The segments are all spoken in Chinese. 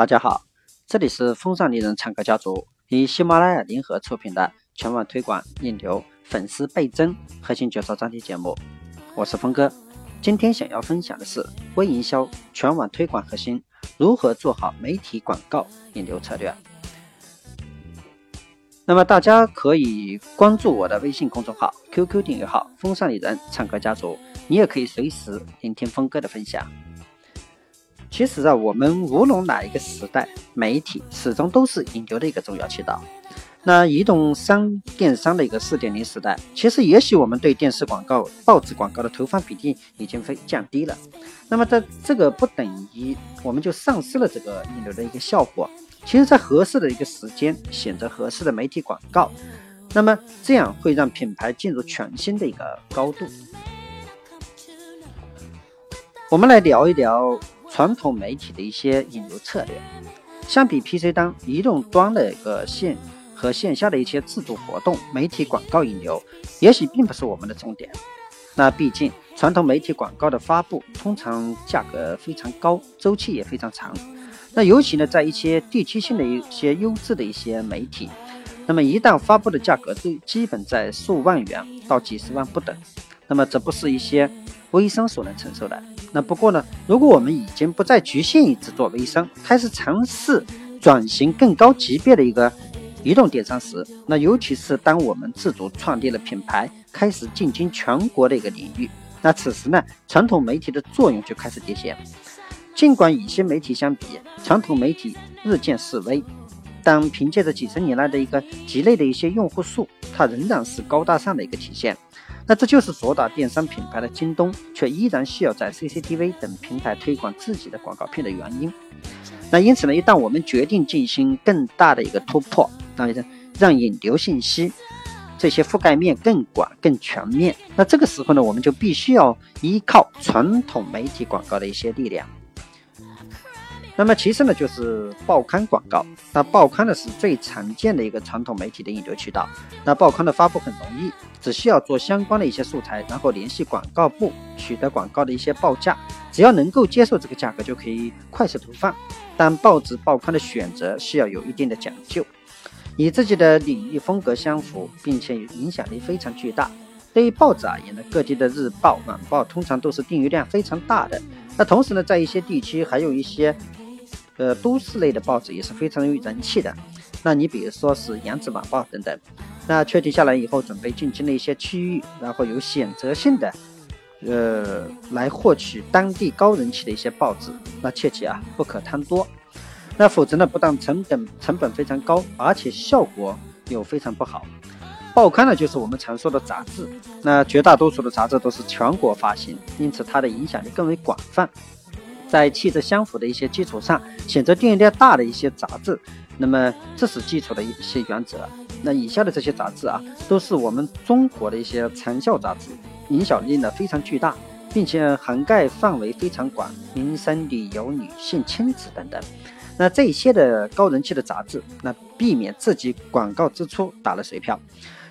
大家好，这里是风尚丽人唱歌家族与喜马拉雅联合出品的全网推广引流、粉丝倍增核心介绍专题节目，我是峰哥。今天想要分享的是微营销全网推广核心，如何做好媒体广告引流策略。那么大家可以关注我的微信公众号、QQ 订阅号“风尚丽人唱歌家族”，你也可以随时聆听峰哥的分享。其实啊，我们无论哪一个时代，媒体始终都是引流的一个重要渠道。那移动商电商的一个四点零时代，其实也许我们对电视广告、报纸广告的投放比例已经非降低了。那么在这个不等于我们就丧失了这个引流的一个效果。其实，在合适的一个时间选择合适的媒体广告，那么这样会让品牌进入全新的一个高度。我们来聊一聊。传统媒体的一些引流策略，相比 PC 端、移动端的一个线和线下的一些自主活动，媒体广告引流也许并不是我们的重点。那毕竟传统媒体广告的发布通常价格非常高，周期也非常长。那尤其呢，在一些地区性的一些优质的一些媒体，那么一旦发布的价格都基本在数万元到几十万不等，那么这不是一些微商所能承受的。那不过呢，如果我们已经不再局限于只做微商，开始尝试转型更高级别的一个移动电商时，那尤其是当我们自主创立了品牌，开始进军全国的一个领域，那此时呢，传统媒体的作用就开始体现。尽管与新媒体相比，传统媒体日渐式微，但凭借着几十年来的一个积累的一些用户数，它仍然是高大上的一个体现。那这就是主打电商品牌的京东，却依然需要在 CCTV 等平台推广自己的广告片的原因。那因此呢，一旦我们决定进行更大的一个突破，那让引流信息这些覆盖面更广、更全面，那这个时候呢，我们就必须要依靠传统媒体广告的一些力量。那么其次呢，就是报刊广告。那报刊呢是最常见的一个传统媒体的引流渠道。那报刊的发布很容易，只需要做相关的一些素材，然后联系广告部取得广告的一些报价，只要能够接受这个价格就可以快速投放。但报纸报刊的选择需要有一定的讲究，与自己的领域风格相符，并且影响力非常巨大。对于报纸而言呢，各地的日报、晚报通常都是订阅量非常大的。那同时呢，在一些地区还有一些。呃，都市类的报纸也是非常有人气的。那你比如说是《扬子晚报》等等。那确定下来以后，准备进军的一些区域，然后有选择性的，呃，来获取当地高人气的一些报纸。那切记啊，不可贪多。那否则呢，不但成本成本非常高，而且效果又非常不好。报刊呢，就是我们常说的杂志。那绝大多数的杂志都是全国发行，因此它的影响力更为广泛。在气质相符的一些基础上，选择订阅量大的一些杂志，那么这是基础的一些原则。那以下的这些杂志啊，都是我们中国的一些长效杂志，影响力呢非常巨大，并且涵盖范围非常广，民生、旅游、女性、亲子等等。那这些的高人气的杂志，那避免自己广告支出打了水漂，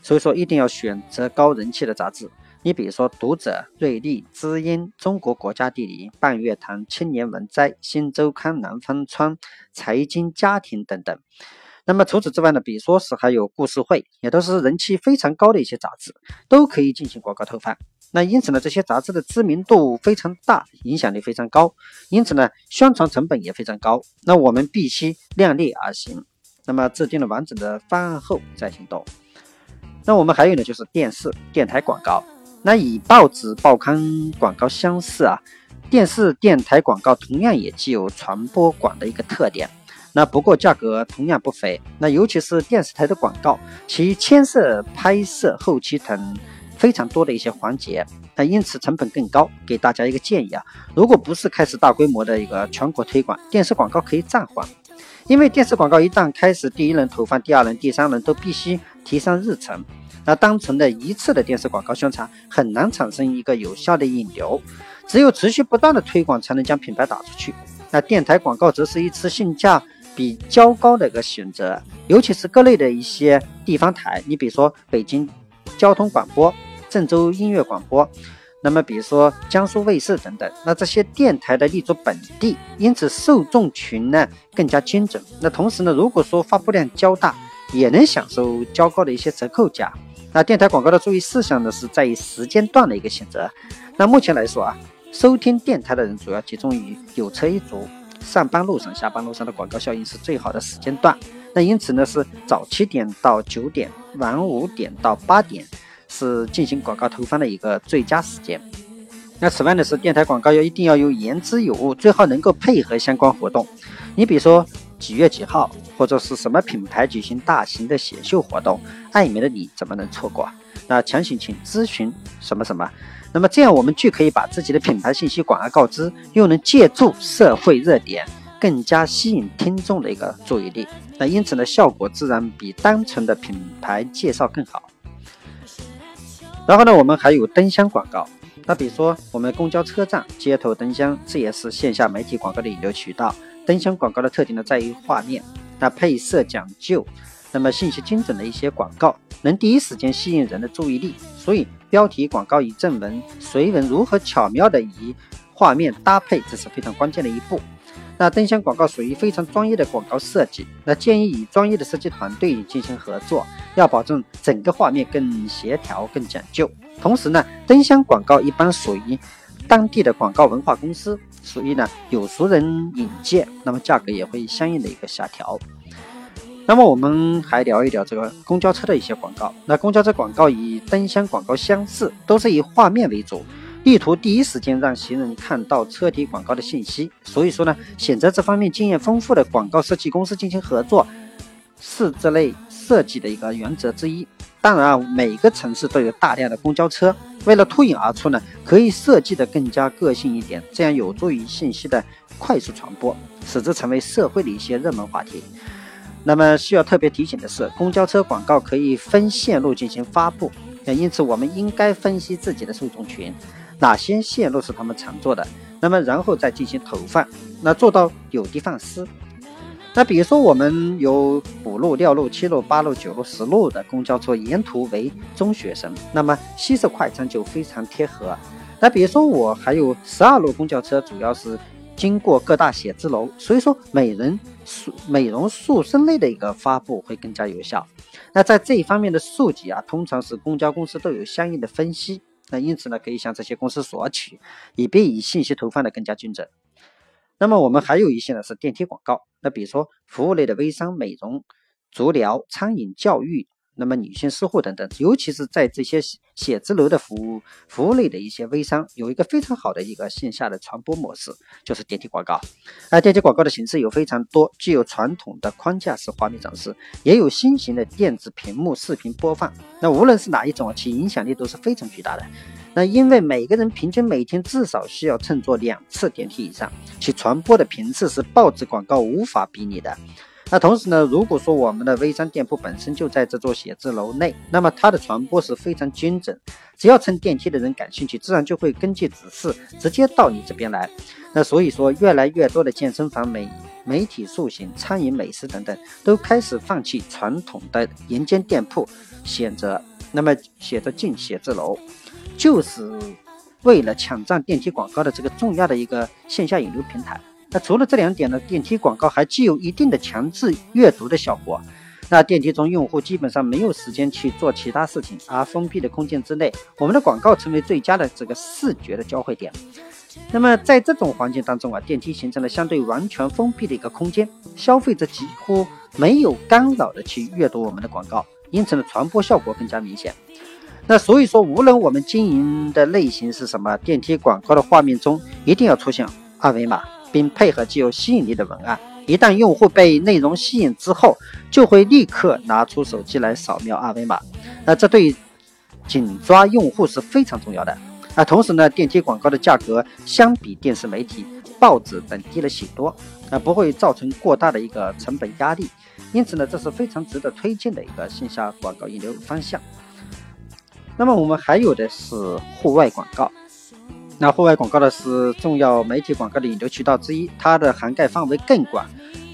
所以说一定要选择高人气的杂志。你比如说，《读者》《瑞丽》《知音》《中国国家地理》《半月谈》《青年文摘》《新周刊》《南方窗》《财经家庭》等等。那么除此之外呢，比如说是还有《故事会》，也都是人气非常高的一些杂志，都可以进行广告投放。那因此呢，这些杂志的知名度非常大，影响力非常高，因此呢，宣传成本也非常高。那我们必须量力而行。那么制定了完整的方案后再行动。那我们还有呢，就是电视、电台广告。那与报纸、报刊广告相似啊，电视、电台广告同样也具有传播广的一个特点。那不过价格同样不菲。那尤其是电视台的广告，其牵涉拍摄、后期等非常多的一些环节，那因此成本更高。给大家一个建议啊，如果不是开始大规模的一个全国推广，电视广告可以暂缓，因为电视广告一旦开始，第一轮投放，第二轮、第三轮都必须提上日程。那单纯的一次的电视广告宣传很难产生一个有效的引流，只有持续不断的推广才能将品牌打出去。那电台广告则是一次性价比较高的一个选择，尤其是各类的一些地方台，你比如说北京交通广播、郑州音乐广播，那么比如说江苏卫视等等，那这些电台的立足本地，因此受众群呢更加精准。那同时呢，如果说发布量较大，也能享受较高的一些折扣价。那电台广告的注意事项呢，是在于时间段的一个选择。那目前来说啊，收听电台的人主要集中于有车一族、上班路上、下班路上的广告效应是最好的时间段。那因此呢，是早七点到九点，晚五点到八点，是进行广告投放的一个最佳时间。那此外呢，是电台广告要一定要有言之有物，最好能够配合相关活动。你比如说几月几号。或者是什么品牌举行大型的选秀活动，爱美的你怎么能错过？那强行请咨询什么什么？那么这样我们既可以把自己的品牌信息广而告之，又能借助社会热点，更加吸引听众的一个注意力。那因此呢，效果自然比单纯的品牌介绍更好。然后呢，我们还有灯箱广告。那比如说我们公交车站街头灯箱，这也是线下媒体广告的引流渠道。灯箱广告的特点呢，在于画面。那配色讲究，那么信息精准的一些广告，能第一时间吸引人的注意力。所以标题广告与正文、随文如何巧妙的与画面搭配，这是非常关键的一步。那灯箱广告属于非常专业的广告设计，那建议与专业的设计团队进行合作，要保证整个画面更协调、更讲究。同时呢，灯箱广告一般属于当地的广告文化公司。属于呢有熟人引荐，那么价格也会相应的一个下调。那么我们还聊一聊这个公交车的一些广告。那公交车广告与灯箱广告相似，都是以画面为主，力图第一时间让行人看到车体广告的信息。所以说呢，选择这方面经验丰富的广告设计公司进行合作，是这类设计的一个原则之一。当然啊，每个城市都有大量的公交车。为了脱颖而出呢，可以设计的更加个性一点，这样有助于信息的快速传播，使之成为社会的一些热门话题。那么需要特别提醒的是，公交车广告可以分线路进行发布，因此我们应该分析自己的受众群，哪些线路是他们常做的，那么然后再进行投放，那做到有的放矢。那比如说，我们有五路、六路、七路、八路、九路、十路的公交车，沿途为中学生，那么西式快餐就非常贴合。那比如说，我还有十二路公交车，主要是经过各大写字楼，所以说美人塑美容塑身类的一个发布会更加有效。那在这一方面的数据啊，通常是公交公司都有相应的分析，那因此呢，可以向这些公司索取，以便以信息投放的更加精准。那么我们还有一些呢是电梯广告，那比如说服务类的微商、美容、足疗、餐饮、教育，那么女性私护等等，尤其是在这些写字楼的服务服务类的一些微商，有一个非常好的一个线下的传播模式，就是电梯广告。那电梯广告的形式有非常多，既有传统的框架式画面展示，也有新型的电子屏幕视频播放。那无论是哪一种，其影响力都是非常巨大的。那因为每个人平均每天至少需要乘坐两次电梯以上，其传播的频次是报纸广告无法比拟的。那同时呢，如果说我们的微商店铺本身就在这座写字楼内，那么它的传播是非常精准。只要乘电梯的人感兴趣，自然就会根据指示直接到你这边来。那所以说，越来越多的健身房、美媒体塑形、餐饮、美食等等，都开始放弃传统的沿间店铺，选择那么写着进写字楼。就是为了抢占电梯广告的这个重要的一个线下引流平台。那除了这两点呢，电梯广告还具有一定的强制阅读的效果。那电梯中用户基本上没有时间去做其他事情，而封闭的空间之内，我们的广告成为最佳的这个视觉的交汇点。那么在这种环境当中啊，电梯形成了相对完全封闭的一个空间，消费者几乎没有干扰的去阅读我们的广告，因此呢，传播效果更加明显。那所以说，无论我们经营的类型是什么，电梯广告的画面中一定要出现二维码，并配合具有吸引力的文案。一旦用户被内容吸引之后，就会立刻拿出手机来扫描二维码。那这对紧抓用户是非常重要的。那，同时呢，电梯广告的价格相比电视媒体、报纸等低了许多，啊，不会造成过大的一个成本压力。因此呢，这是非常值得推荐的一个线下广告引流方向。那么我们还有的是户外广告，那户外广告呢是重要媒体广告的引流渠道之一，它的涵盖范围更广，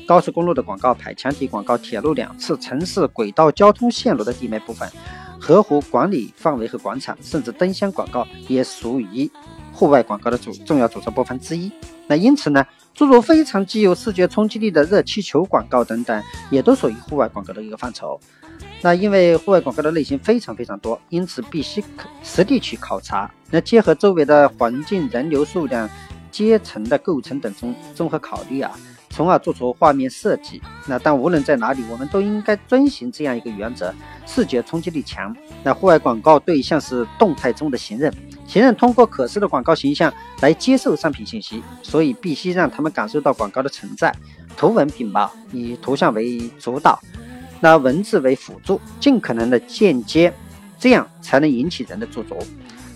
高速公路的广告牌、墙体广告、铁路两侧、城市轨道交通线路的地面部分，河湖管理范围和广场，甚至灯箱广告也属于户外广告的主重要组成部分之一。那因此呢，诸如非常具有视觉冲击力的热气球广告等等，也都属于户外广告的一个范畴。那因为户外广告的类型非常非常多，因此必须实地去考察，那结合周围的环境、人流数量、阶层的构成等综综合考虑啊。从而做出画面设计。那但无论在哪里，我们都应该遵循这样一个原则：视觉冲击力强。那户外广告对象是动态中的行人，行人通过可视的广告形象来接受商品信息，所以必须让他们感受到广告的存在。图文并茂，以图像为主导，那文字为辅助，尽可能的间接，这样才能引起人的驻足。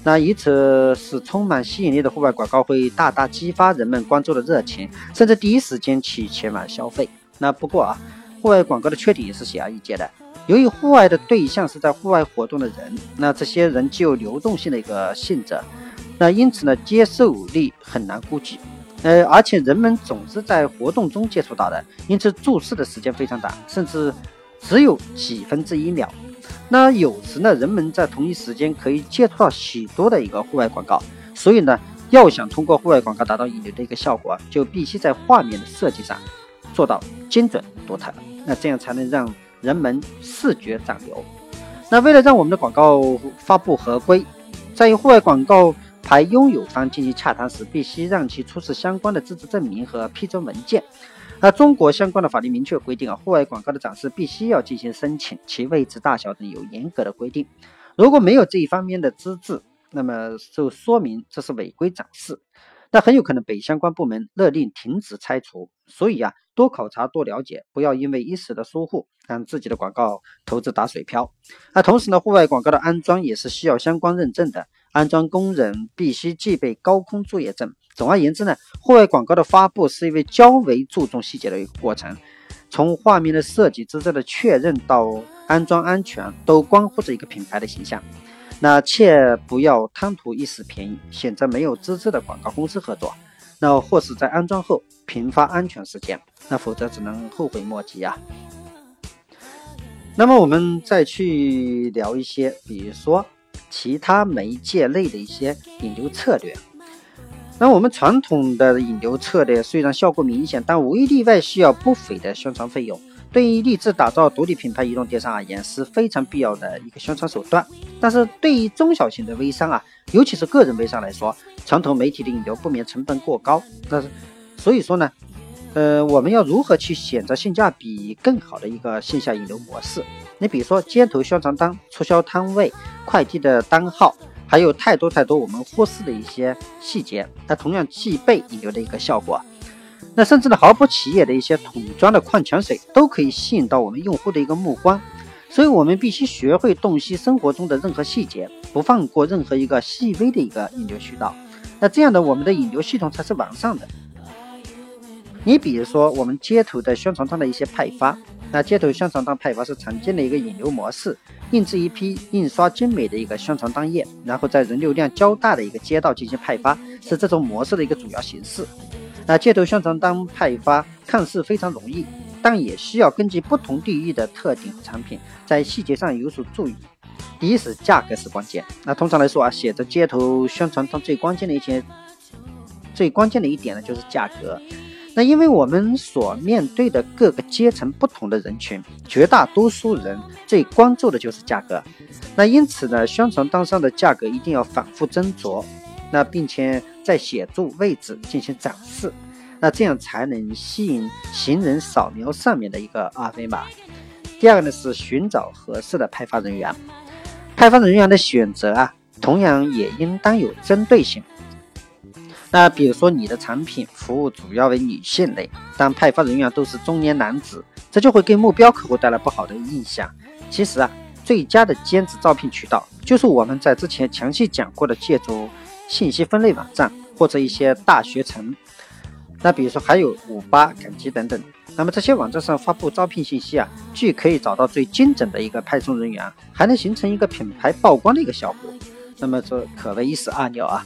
那以此使充满吸引力的户外广告会大大激发人们关注的热情，甚至第一时间去前往消费。那不过啊，户外广告的缺点也是显而易见的。由于户外的对象是在户外活动的人，那这些人具有流动性的一个性质，那因此呢，接受力很难估计。呃，而且人们总是在活动中接触到的，因此注视的时间非常短，甚至只有几分之一秒。那有时呢，人们在同一时间可以接触到许多的一个户外广告，所以呢，要想通过户外广告达到引流的一个效果，就必须在画面的设计上做到精准独特，那这样才能让人们视觉长流。那为了让我们的广告发布合规，在与户外广告牌拥有方进行洽谈时，必须让其出示相关的资质证明和批准文件。那中国相关的法律明确规定啊，户外广告的展示必须要进行申请，其位置、大小等有严格的规定。如果没有这一方面的资质，那么就说明这是违规展示，那很有可能被相关部门勒令停止、拆除。所以啊，多考察、多了解，不要因为一时的疏忽让自己的广告投资打水漂。那同时呢，户外广告的安装也是需要相关认证的。安装工人必须具备高空作业证。总而言之呢，户外广告的发布是一位较为注重细节的一个过程，从画面的设计、资质的确认到安装安全，都关乎着一个品牌的形象。那切不要贪图一时便宜，选择没有资质的广告公司合作，那或是在安装后频发安全事件，那否则只能后悔莫及啊。那么我们再去聊一些，比如说。其他媒介类的一些引流策略，那我们传统的引流策略虽然效果明显，但无一例外需要不菲的宣传费用。对于立志打造独立品牌移动电商而言，是非常必要的一个宣传手段。但是对于中小型的微商啊，尤其是个人微商来说，传统媒体的引流不免成本过高。那所以说呢。呃，我们要如何去选择性价比更好的一个线下引流模式？你比如说街头宣传单、促销摊位、快递的单号，还有太多太多我们忽视的一些细节，它同样具备引流的一个效果。那甚至呢，毫不起眼的一些桶装的矿泉水都可以吸引到我们用户的一个目光。所以，我们必须学会洞悉生活中的任何细节，不放过任何一个细微的一个引流渠道。那这样的，我们的引流系统才是完善的。你比如说，我们街头的宣传单的一些派发，那街头宣传单派发是常见的一个引流模式，印制一批印刷精美的一个宣传单页，然后在人流量较大的一个街道进行派发，是这种模式的一个主要形式。那街头宣传单派发看似非常容易，但也需要根据不同地域的特点和产品，在细节上有所注意。第一是价格是关键。那通常来说啊，写着街头宣传单最关键的一些，最关键的一点呢，就是价格。那因为我们所面对的各个阶层不同的人群，绝大多数人最关注的就是价格。那因此呢，宣传单上的价格一定要反复斟酌，那并且在显著位置进行展示，那这样才能吸引行人扫描上面的一个二维码。第二个呢是寻找合适的派发人员，派发人员的选择啊，同样也应当有针对性。那比如说，你的产品服务主要为女性类，但派发人员都是中年男子，这就会给目标客户带来不好的印象。其实啊，最佳的兼职招聘渠道就是我们在之前详细讲过的，借助信息分类网站或者一些大学城。那比如说还有五八、赶集等等。那么这些网站上发布招聘信息啊，既可以找到最精准的一个派送人员，还能形成一个品牌曝光的一个效果。那么这可谓一石二鸟啊。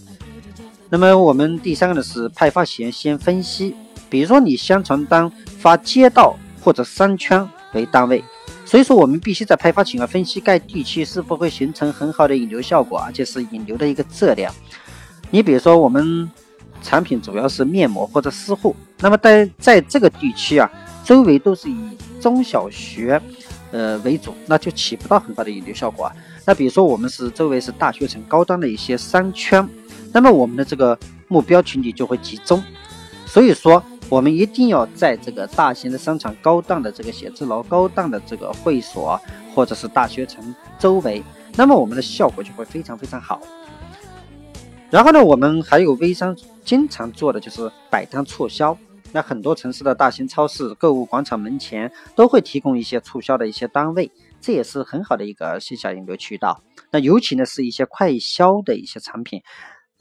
那么我们第三个呢是派发前先分析，比如说你宣传单发街道或者商圈为单位，所以说，我们必须在派发前啊，分析该地区是否会形成很好的引流效果，而且是引流的一个质量。你比如说，我们产品主要是面膜或者私护，那么在在这个地区啊，周围都是以中小学呃为主，那就起不到很好的引流效果啊。那比如说，我们是周围是大学城高端的一些商圈，那么我们的这个目标群体就会集中。所以说，我们一定要在这个大型的商场、高档的这个写字楼、高档的这个会所，或者是大学城周围，那么我们的效果就会非常非常好。然后呢，我们还有微商经常做的就是摆摊促销。那很多城市的大型超市、购物广场门前都会提供一些促销的一些单位。这也是很好的一个线下引流渠道。那尤其呢是一些快销的一些产品，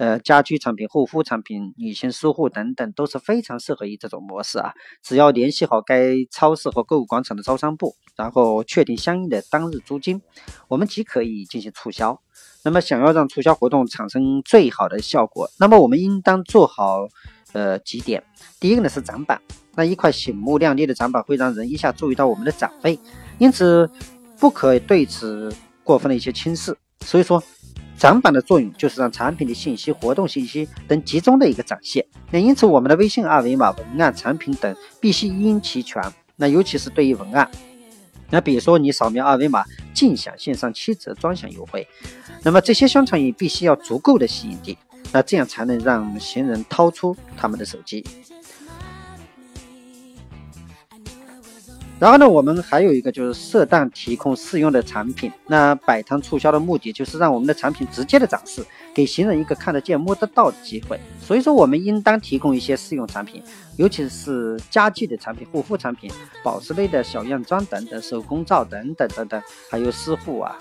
呃，家居产品、护肤产品、女性私护等等，都是非常适合于这种模式啊。只要联系好该超市和购物广场的招商部，然后确定相应的当日租金，我们即可以进行促销。那么，想要让促销活动产生最好的效果，那么我们应当做好呃几点。第一个呢是展板，那一块醒目亮丽的展板会让人一下注意到我们的展位，因此。不可对此过分的一些轻视，所以说展板的作用就是让产品的信息、活动信息等集中的一个展现。那因此我们的微信二维码、文案、产品等必须一应齐全。那尤其是对于文案，那比如说你扫描二维码尽享线上七折专享优惠，那么这些宣传语必须要足够的吸引力，那这样才能让行人掏出他们的手机。然后呢，我们还有一个就是适当提供试用的产品。那摆摊促销的目的就是让我们的产品直接的展示，给行人一个看得见、摸得到的机会。所以说，我们应当提供一些试用产品，尤其是家具的产品、护肤产品、宝石类的小样装等等、手工皂等等等等，还有私护啊。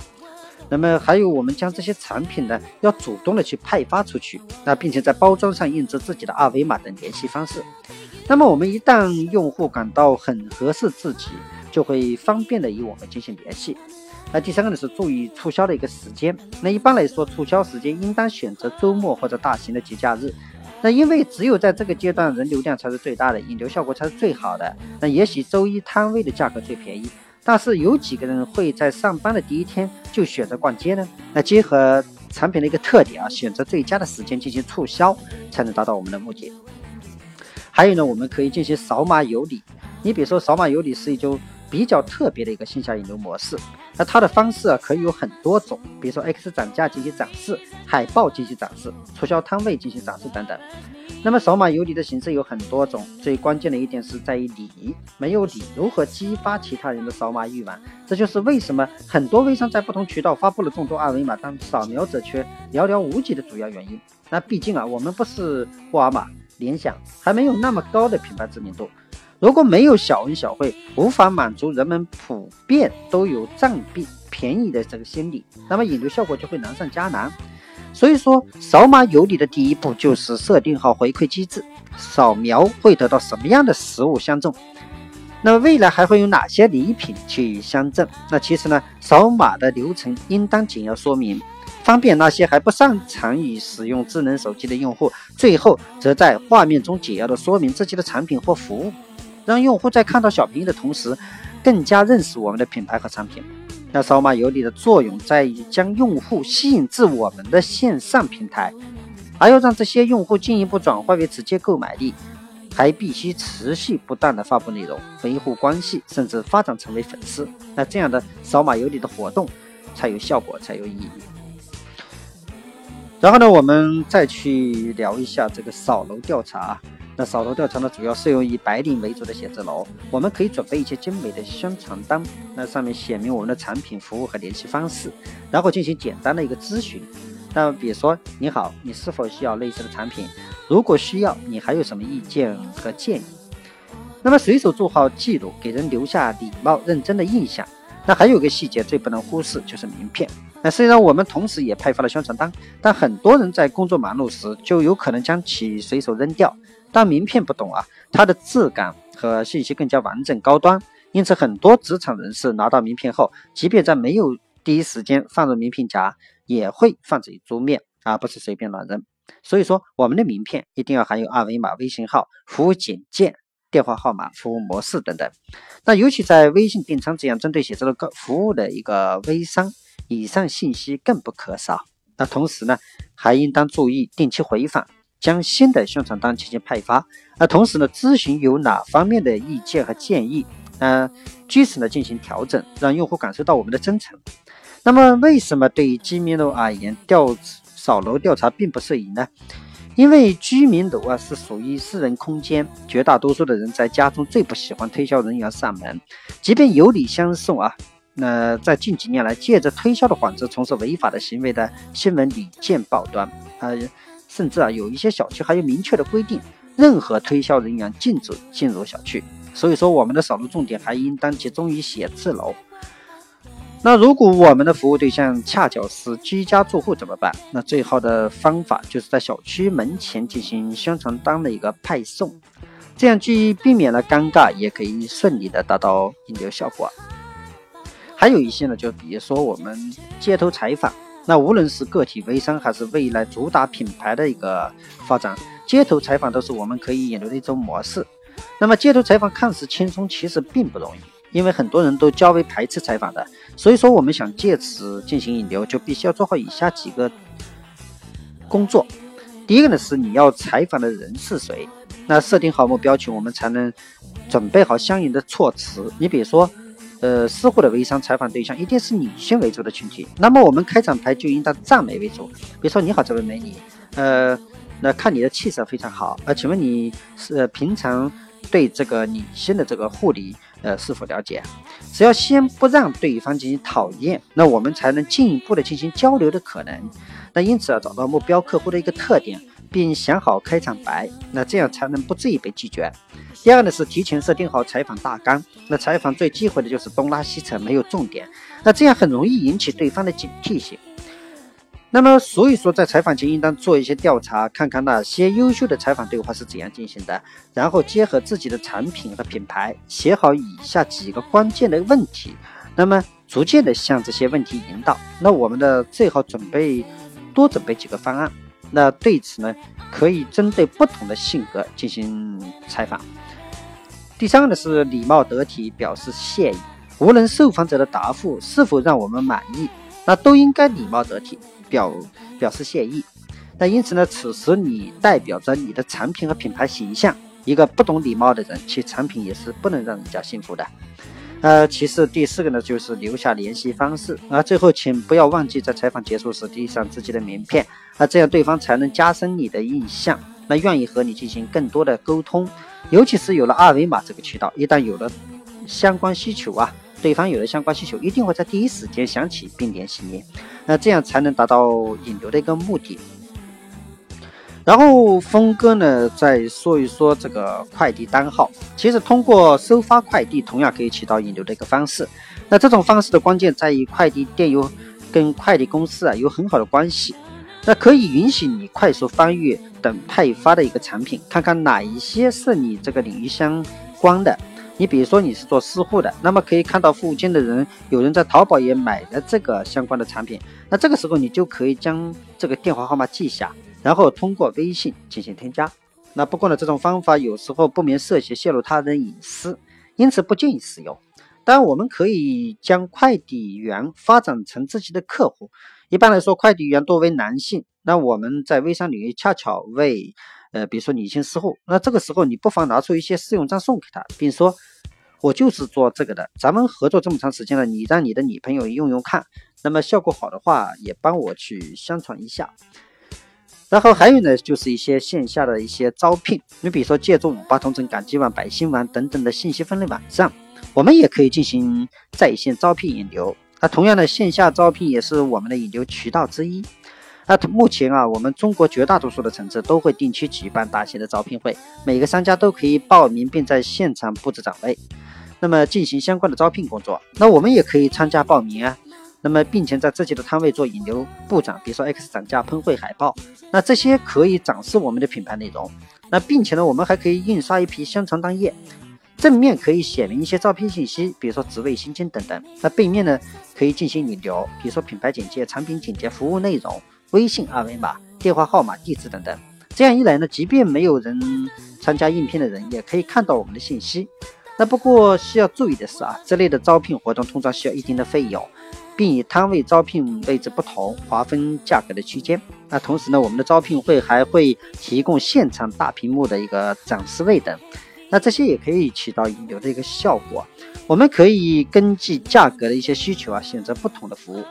那么还有，我们将这些产品呢，要主动的去派发出去，那并且在包装上印制自己的二维码等联系方式。那么我们一旦用户感到很合适自己，就会方便的与我们进行联系。那第三个呢是注意促销的一个时间。那一般来说，促销时间应当选择周末或者大型的节假日。那因为只有在这个阶段，人流量才是最大的，引流效果才是最好的。那也许周一摊位的价格最便宜，但是有几个人会在上班的第一天就选择逛街呢？那结合产品的一个特点啊，选择最佳的时间进行促销，才能达到我们的目的。还有呢，我们可以进行扫码有礼。你比如说，扫码有礼是一种比较特别的一个线下引流模式。那它的方式啊，可以有很多种，比如说 X 展架进行展示，海报进行展示，促销摊位进行展示等等。那么扫码有礼的形式有很多种，最关键的一点是在于礼，没有礼如何激发其他人的扫码欲望？这就是为什么很多微商在不同渠道发布了众多二维码，但扫描者却寥寥无几的主要原因。那毕竟啊，我们不是沃尔玛。联想还没有那么高的品牌知名度，如果没有小恩小惠，无法满足人们普遍都有占便便宜的这个心理，那么引流效果就会难上加难。所以说，扫码有礼的第一步就是设定好回馈机制，扫描会得到什么样的实物相赠，那么未来还会有哪些礼品去相赠？那其实呢，扫码的流程应当简要说明。方便那些还不擅长于使用智能手机的用户，最后则在画面中简要的说明自己的产品或服务，让用户在看到小便宜的同时，更加认识我们的品牌和产品。那扫码有礼的作用在于将用户吸引至我们的线上平台，而要让这些用户进一步转化为直接购买力，还必须持续不断的发布内容，维护关系，甚至发展成为粉丝。那这样的扫码有礼的活动才有效果，才有意义。然后呢，我们再去聊一下这个扫楼调查。那扫楼调查呢，主要适用于白领为主的写字楼。我们可以准备一些精美的宣传单，那上面写明我们的产品、服务和联系方式，然后进行简单的一个咨询。那比如说，你好，你是否需要类似的产品？如果需要，你还有什么意见和建议？那么随手做好记录，给人留下礼貌认真的印象。那还有一个细节最不能忽视，就是名片。那虽然我们同时也派发了宣传单，但很多人在工作忙碌时就有可能将其随手扔掉。但名片不懂啊，它的质感和信息更加完整高端，因此很多职场人士拿到名片后，即便在没有第一时间放入名片夹，也会放置于桌面，而不是随便乱扔。所以说，我们的名片一定要含有二维码、微信号、服务简介电话号码、服务模式等等。那尤其在微信电商这样针对写字楼个服务的一个微商，以上信息更不可少。那同时呢，还应当注意定期回访，将新的宣传单进行派发。那同时呢，咨询有哪方面的意见和建议，那，据此呢进行调整，让用户感受到我们的真诚。那么，为什么对于居民楼而言，调扫楼调查并不适宜呢？因为居民楼啊是属于私人空间，绝大多数的人在家中最不喜欢推销人员上门，即便有礼相送啊。那在近几年来，借着推销的幌子从事违法的行为的新闻屡见报端呃，甚至啊有一些小区还有明确的规定，任何推销人员禁止进入小区。所以说，我们的扫楼重点还应当集中于写字楼。那如果我们的服务对象恰巧是居家住户怎么办？那最好的方法就是在小区门前进行宣传单的一个派送，这样既避免了尴尬，也可以顺利的达到引流效果。还有一些呢，就比如说我们街头采访，那无论是个体微商还是未来主打品牌的一个发展，街头采访都是我们可以引流的一种模式。那么街头采访看似轻松，其实并不容易，因为很多人都较为排斥采访的。所以说，我们想借此进行引流，就必须要做好以下几个工作。第一个呢是你要采访的人是谁，那设定好目标群，我们才能准备好相应的措辞。你比如说。呃，私户的微商采访对象一定是女性为主的群体，那么我们开场白就应当赞美为主，比如说你好，这位美女，呃，那看你的气色非常好，呃，请问你是平常对这个女性的这个护理呃是否了解？只要先不让对方进行讨厌，那我们才能进一步的进行交流的可能。那因此啊找到目标客户的一个特点。并想好开场白，那这样才能不至于被拒绝。第二呢是提前设定好采访大纲，那采访最忌讳的就是东拉西扯，没有重点，那这样很容易引起对方的警惕性。那么所以说，在采访前应当做一些调查，看看那些优秀的采访对话是怎样进行的，然后结合自己的产品和品牌，写好以下几个关键的问题，那么逐渐的向这些问题引导。那我们的最好准备多准备几个方案。那对此呢，可以针对不同的性格进行采访。第三个呢是礼貌得体，表示谢意。无论受访者的答复是否让我们满意，那都应该礼貌得体，表表示谢意。那因此呢，此时你代表着你的产品和品牌形象。一个不懂礼貌的人，其产品也是不能让人家信服的。呃，其次第四个呢，就是留下联系方式啊。最后，请不要忘记在采访结束时递上自己的名片那，这样对方才能加深你的印象，那愿意和你进行更多的沟通。尤其是有了二维码这个渠道，一旦有了相关需求啊，对方有了相关需求，一定会在第一时间想起并联系你，那这样才能达到引流的一个目的。然后峰哥呢，再说一说这个快递单号。其实通过收发快递，同样可以起到引流的一个方式。那这种方式的关键在于快递店有跟快递公司啊有很好的关系，那可以允许你快速翻阅等派发的一个产品，看看哪一些是你这个领域相关的。你比如说你是做私户的，那么可以看到附近的人有人在淘宝也买了这个相关的产品，那这个时候你就可以将这个电话号码记下。然后通过微信进行添加。那不过呢，这种方法有时候不免涉嫌泄露他人隐私，因此不建议使用。当然，我们可以将快递员发展成自己的客户。一般来说，快递员多为男性。那我们在微商领域恰巧为，呃，比如说女性私户。那这个时候，你不妨拿出一些试用装送给他，并说：“我就是做这个的，咱们合作这么长时间了，你让你的女朋友用用看，那么效果好的话，也帮我去宣传一下。”然后还有呢，就是一些线下的一些招聘，你比如说借助五八同城、赶集网、百姓网等等的信息分类网站，我们也可以进行在线招聘引流。那同样的，线下招聘也是我们的引流渠道之一。那目前啊，我们中国绝大多数的城市都会定期举办大型的招聘会，每个商家都可以报名并在现场布置岗位，那么进行相关的招聘工作。那我们也可以参加报名啊。那么，并且在自己的摊位做引流布展，比如说 X 展架、喷绘海报，那这些可以展示我们的品牌内容。那并且呢，我们还可以印刷一批宣传单页，正面可以写明一些招聘信息，比如说职位、薪金等等。那背面呢，可以进行引流，比如说品牌简介、产品简介、服务内容、微信二维码、电话号码、地址等等。这样一来呢，即便没有人参加应聘的人，也可以看到我们的信息。那不过需要注意的是啊，这类的招聘活动通常需要一定的费用，并以摊位招聘位置不同划分价格的区间。那同时呢，我们的招聘会还会提供现场大屏幕的一个展示位等。那这些也可以起到引流的一个效果。我们可以根据价格的一些需求啊，选择不同的服务。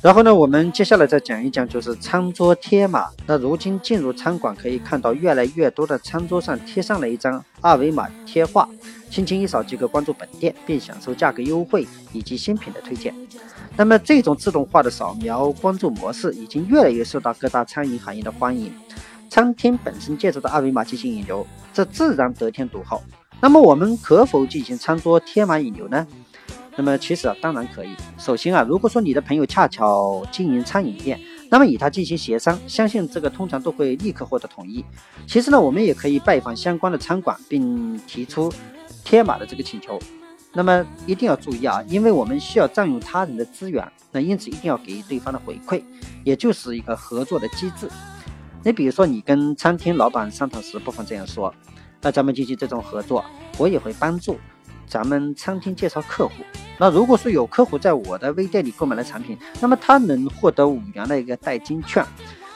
然后呢，我们接下来再讲一讲，就是餐桌贴码。那如今进入餐馆，可以看到越来越多的餐桌上贴上了一张二维码贴画，轻轻一扫即可关注本店，并享受价格优惠以及新品的推荐。那么这种自动化的扫描关注模式，已经越来越受到各大餐饮行业的欢迎。餐厅本身借助的二维码进行引流，这自然得天独厚。那么我们可否进行餐桌贴码引流呢？那么其实啊，当然可以。首先啊，如果说你的朋友恰巧经营餐饮店，那么与他进行协商，相信这个通常都会立刻获得同意。其次呢，我们也可以拜访相关的餐馆，并提出贴码的这个请求。那么一定要注意啊，因为我们需要占用他人的资源，那因此一定要给予对方的回馈，也就是一个合作的机制。你比如说，你跟餐厅老板商讨时，不妨这样说：那咱们进行这种合作，我也会帮助咱们餐厅介绍客户。那如果说有客户在我的微店里购买了产品，那么他能获得五元的一个代金券，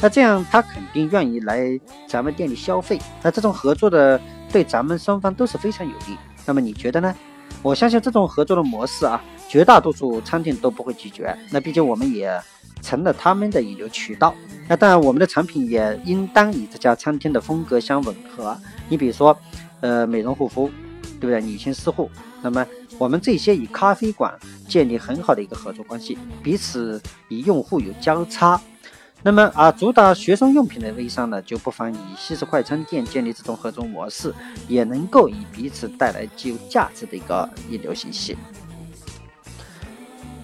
那这样他肯定愿意来咱们店里消费。那这种合作的对咱们双方都是非常有利。那么你觉得呢？我相信这种合作的模式啊，绝大多数餐厅都不会拒绝。那毕竟我们也成了他们的引流渠道。那当然，我们的产品也应当与这家餐厅的风格相吻合。你比如说，呃，美容护肤，对不对？女性私护，那么。我们这些与咖啡馆建立很好的一个合作关系，彼此与用户有交叉。那么啊，主打学生用品的微商呢，就不妨与西式快餐店建立这种合作模式，也能够以彼此带来具有价值的一个引流信息。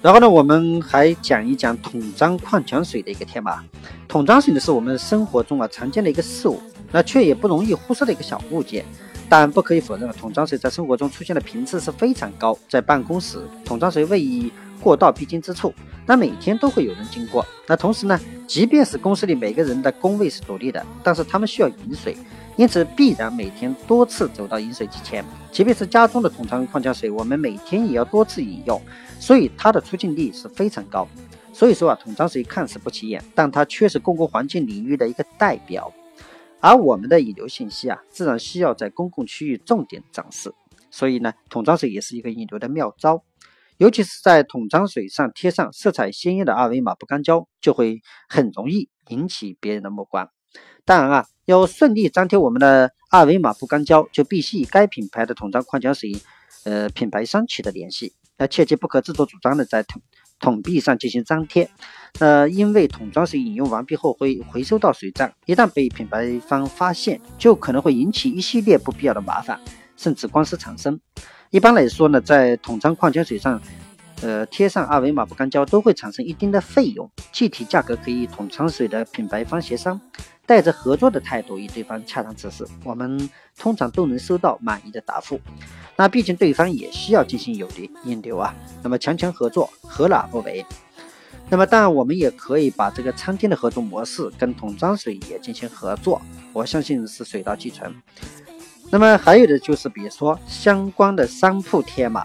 然后呢，我们还讲一讲桶装矿泉水的一个贴码。桶装水呢，是我们生活中啊常见的一个事物，那却也不容易忽视的一个小物件。但不可以否认，桶装水在生活中出现的频次是非常高。在办公室，桶装水位于过道必经之处，那每天都会有人经过。那同时呢，即便是公司里每个人的工位是独立的，但是他们需要饮水，因此必然每天多次走到饮水机前。即便是家中的桶装矿泉水，我们每天也要多次饮用，所以它的出镜率是非常高。所以说啊，桶装水看似不起眼，但它却是公共环境领域的一个代表。而我们的引流信息啊，自然需要在公共区域重点展示，所以呢，桶装水也是一个引流的妙招。尤其是在桶装水上贴上色彩鲜艳的二维码不干胶，就会很容易引起别人的目光。当然啊，要顺利粘贴我们的二维码不干胶，就必须与该品牌的桶装矿泉水，呃，品牌商取得联系。那切记不可自作主张的在桶。桶壁上进行粘贴，呃，因为桶装水饮用完毕后会回收到水站，一旦被品牌方发现，就可能会引起一系列不必要的麻烦，甚至官司产生。一般来说呢，在桶装矿泉水上，呃，贴上二维码不干胶都会产生一定的费用，具体价格可以与桶装水的品牌方协商，带着合作的态度与对方洽谈此事，我们通常都能收到满意的答复。那毕竟对方也需要进行有的引流啊，那么强强合作何乐不为？那么当然我们也可以把这个餐厅的合作模式跟桶装水也进行合作，我相信是水到渠成。那么还有的就是比如说相关的商铺贴码，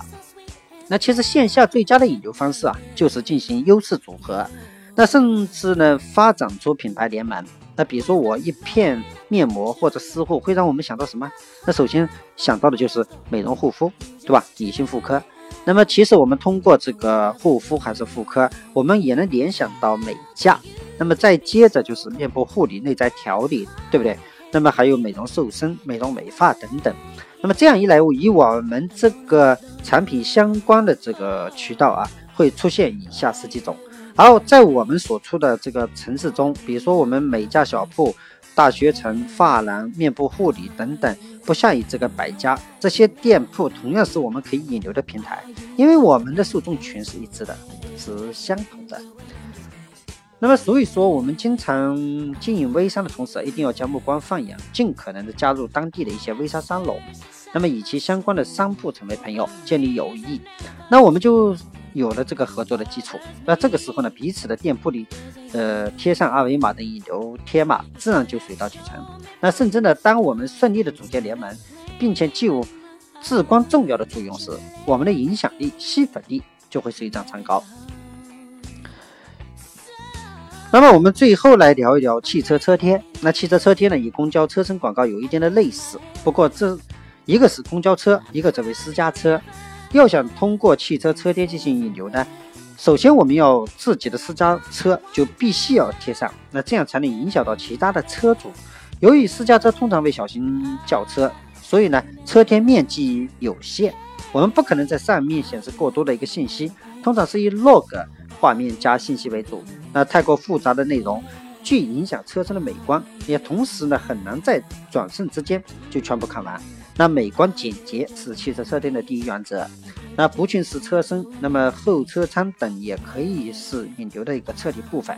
那其实线下最佳的引流方式啊，就是进行优势组合，那甚至呢发展出品牌联盟。那比如说我一片面膜或者私护会让我们想到什么？那首先想到的就是美容护肤，对吧？女性妇科。那么其实我们通过这个护肤还是妇科，我们也能联想到美甲。那么再接着就是面部护理、内在调理，对不对？那么还有美容瘦身、美容美发等等。那么这样一来，以我们这个产品相关的这个渠道啊，会出现以下十几种。然后在我们所处的这个城市中，比如说我们美家小铺、大学城、发廊、面部护理等等，不下于这个百家这些店铺，同样是我们可以引流的平台，因为我们的受众群是一致的，是相同的。那么所以说，我们经常经营微商的同时，一定要将目光放远，尽可能的加入当地的一些微商商楼，那么与其相关的商铺成为朋友，建立友谊。那我们就。有了这个合作的基础。那这个时候呢，彼此的店铺里，呃，贴上二维码的引流贴码，自然就水到渠成。那甚至呢，当我们顺利的组建联盟，并且具有至关重要的作用时，我们的影响力、吸粉力就会水涨船高。那么我们最后来聊一聊汽车车贴。那汽车车贴呢，与公交车身广告有一定的类似，不过这一个是公交车，一个则为私家车。要想通过汽车车贴进行引流呢，首先我们要自己的私家车就必须要贴上，那这样才能影响到其他的车主。由于私家车通常为小型轿车，所以呢车贴面积有限，我们不可能在上面显示过多的一个信息，通常是以 log。画面加信息为主，那太过复杂的内容，既影响车身的美观，也同时呢很难在转瞬之间就全部看完。那美观简洁是汽车车店的第一原则。那不仅是车身，那么后车舱等也可以是引流的一个彻底部分。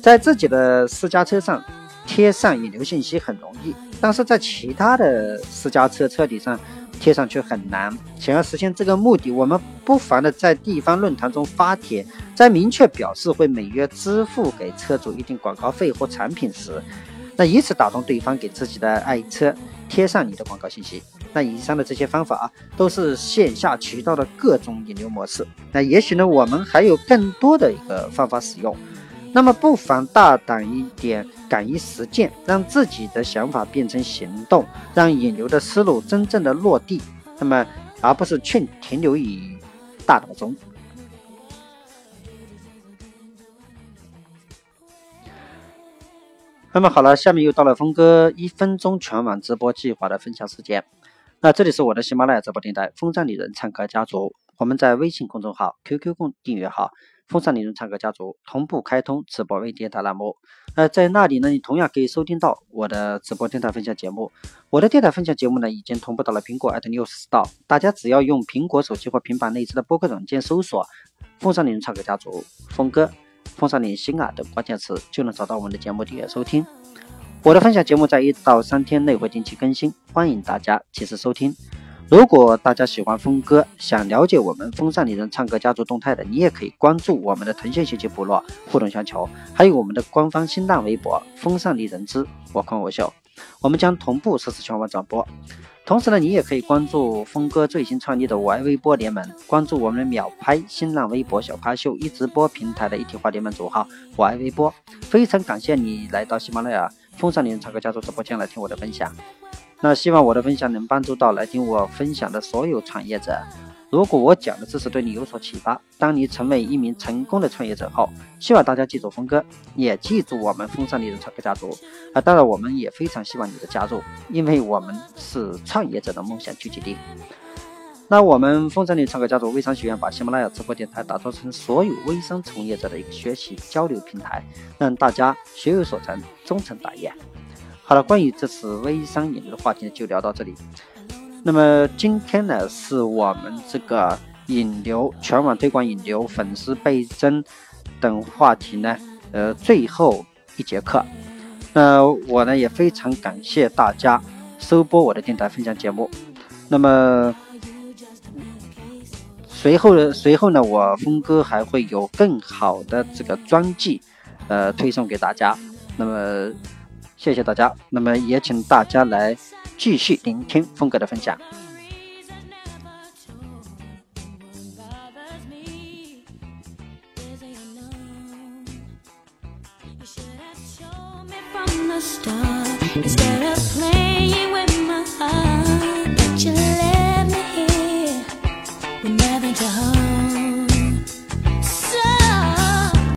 在自己的私家车上贴上引流信息很容易，但是在其他的私家车车底上。贴上去很难，想要实现这个目的，我们不妨的在地方论坛中发帖，在明确表示会每月支付给车主一定广告费或产品时，以此打动对方给自己的爱车贴上你的广告信息。那以上的这些方法啊，都是线下渠道的各种引流模式。那也许呢，我们还有更多的一个方法使用。那么不妨大胆一点，敢于实践，让自己的想法变成行动，让引流的思路真正的落地。那么，而不是劝停留于大脑中。那么好了，下面又到了峰哥一分钟全网直播计划的分享时间。那这里是我的喜马拉雅直播电台“风尚丽人唱歌家族”，我们在微信公众号、QQ 公订阅号。风尚理论唱歌家族同步开通直播微电台栏目，呃，在那里呢，你同样可以收听到我的直播电台分享节目。我的电台分享节目呢，已经同步到了苹果 at News Store，大家只要用苹果手机或平板内置的播客软件搜索“风尚理论唱歌家族”、“峰哥”、“风尚里心啊”等关键词，就能找到我们的节目订阅收听。我的分享节目在一到三天内会定期更新，欢迎大家及时收听。如果大家喜欢峰哥，想了解我们风尚里人唱歌家族动态的，你也可以关注我们的腾讯信息部落，互动相求，还有我们的官方新浪微博“风尚里人之我狂我秀”，我们将同步实时全网转播。同时呢，你也可以关注峰哥最新创立的我爱微播联盟，关注我们秒拍新浪微博小咖秀一直播平台的一体化联盟组号“我爱微播”。非常感谢你来到喜马拉雅风尚丽人唱歌家族直播间来听我的分享。那希望我的分享能帮助到来听我分享的所有创业者。如果我讲的知识对你有所启发，当你成为一名成功的创业者后，希望大家记住峰哥，也记住我们风尚丽人创客家族。啊，当然我们也非常希望你的加入，因为我们是创业者的梦想聚集地。那我们风尚丽人唱歌家族微商学院把喜马拉雅直播电台打造成所有微商从业者的一个学习交流平台，让大家学有所成，终成大业。好了，关于这次微商引流的话题就聊到这里。那么今天呢，是我们这个引流、全网推广引流、粉丝倍增等话题呢，呃，最后一节课。那我呢也非常感谢大家收播我的电台分享节目。那么随后呢，随后呢，我峰哥还会有更好的这个专辑，呃，推送给大家。那么。谢谢大家，那么也请大家来继续聆听峰哥的分享。